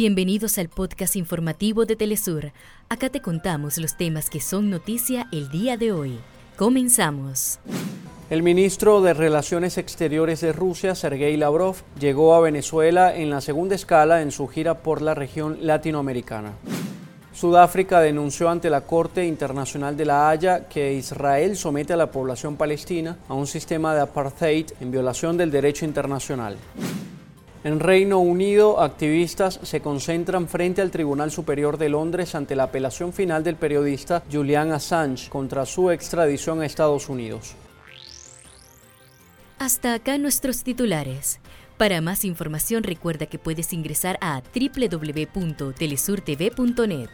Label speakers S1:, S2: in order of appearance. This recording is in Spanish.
S1: Bienvenidos al podcast informativo de Telesur. Acá te contamos los temas que son noticia el día de hoy. Comenzamos.
S2: El ministro de Relaciones Exteriores de Rusia, Sergei Lavrov, llegó a Venezuela en la segunda escala en su gira por la región latinoamericana. Sudáfrica denunció ante la Corte Internacional de la Haya que Israel somete a la población palestina a un sistema de apartheid en violación del derecho internacional. En Reino Unido, activistas se concentran frente al Tribunal Superior de Londres ante la apelación final del periodista Julian Assange contra su extradición a Estados Unidos.
S1: Hasta acá nuestros titulares. Para más información recuerda que puedes ingresar a www.telesurtv.net.